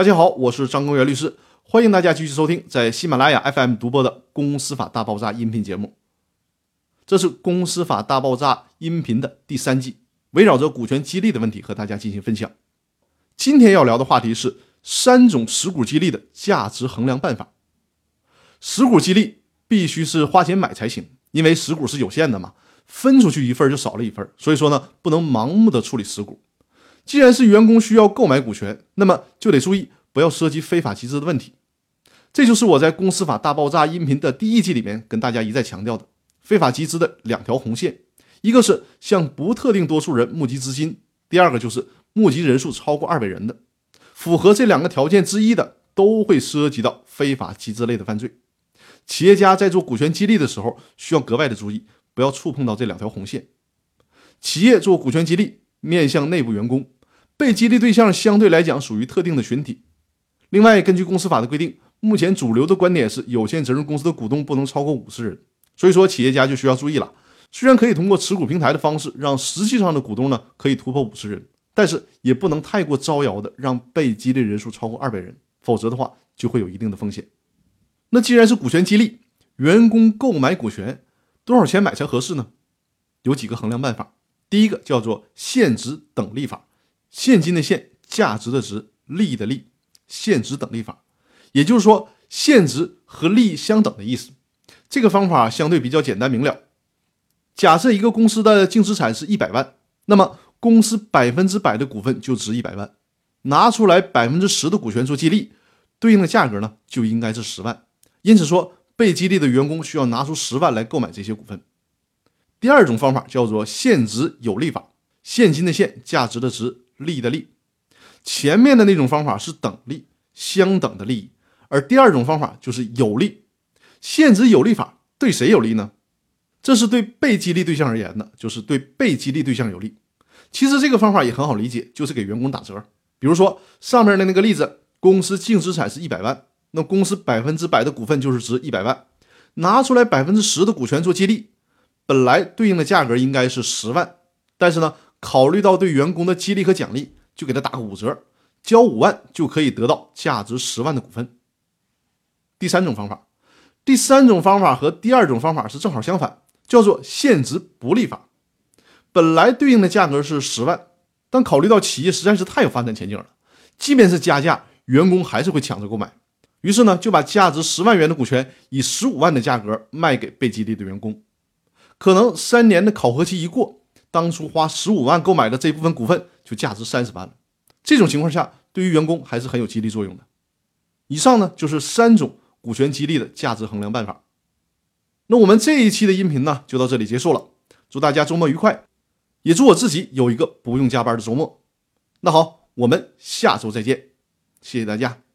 大家好，我是张公元律师，欢迎大家继续收听在喜马拉雅 FM 独播的《公司法大爆炸》音频节目。这是《公司法大爆炸》音频的第三季，围绕着股权激励的问题和大家进行分享。今天要聊的话题是三种持股激励的价值衡量办法。持股激励必须是花钱买才行，因为持股是有限的嘛，分出去一份就少了一份，所以说呢，不能盲目的处理持股。既然是员工需要购买股权，那么就得注意不要涉及非法集资的问题。这就是我在《公司法大爆炸》音频的第一季里面跟大家一再强调的非法集资的两条红线：一个是向不特定多数人募集资金，第二个就是募集人数超过二百人的。符合这两个条件之一的，都会涉及到非法集资类的犯罪。企业家在做股权激励的时候，需要格外的注意，不要触碰到这两条红线。企业做股权激励，面向内部员工。被激励对象相对来讲属于特定的群体。另外，根据公司法的规定，目前主流的观点是有限责任公司的股东不能超过五十人。所以说，企业家就需要注意了。虽然可以通过持股平台的方式让实际上的股东呢可以突破五十人，但是也不能太过招摇的让被激励人数超过二百人，否则的话就会有一定的风险。那既然是股权激励，员工购买股权多少钱买才合适呢？有几个衡量办法。第一个叫做现值等利法。现金的现，价值的值，利益的利，现值等利法，也就是说，现值和利益相等的意思。这个方法相对比较简单明了。假设一个公司的净资产是一百万，那么公司百分之百的股份就值一百万，拿出来百分之十的股权做激励，对应的价格呢就应该是十万。因此说，被激励的员工需要拿出十万来购买这些股份。第二种方法叫做现值有利法，现金的现，价值的值。利益的利，前面的那种方法是等利，相等的利益，而第二种方法就是有利。现值有利法对谁有利呢？这是对被激励对象而言的，就是对被激励对象有利。其实这个方法也很好理解，就是给员工打折。比如说上面的那个例子，公司净资产是一百万，那公司百分之百的股份就是值一百万，拿出来百分之十的股权做激励，本来对应的价格应该是十万，但是呢？考虑到对员工的激励和奖励，就给他打个五折，交五万就可以得到价值十万的股份。第三种方法，第三种方法和第二种方法是正好相反，叫做现值不利法。本来对应的价格是十万，但考虑到企业实在是太有发展前景了，即便是加价，员工还是会抢着购买。于是呢，就把价值十万元的股权以十五万的价格卖给被激励的员工。可能三年的考核期一过。当初花十五万购买的这部分股份就价值三十万了，这种情况下对于员工还是很有激励作用的。以上呢就是三种股权激励的价值衡量办法。那我们这一期的音频呢就到这里结束了，祝大家周末愉快，也祝我自己有一个不用加班的周末。那好，我们下周再见，谢谢大家。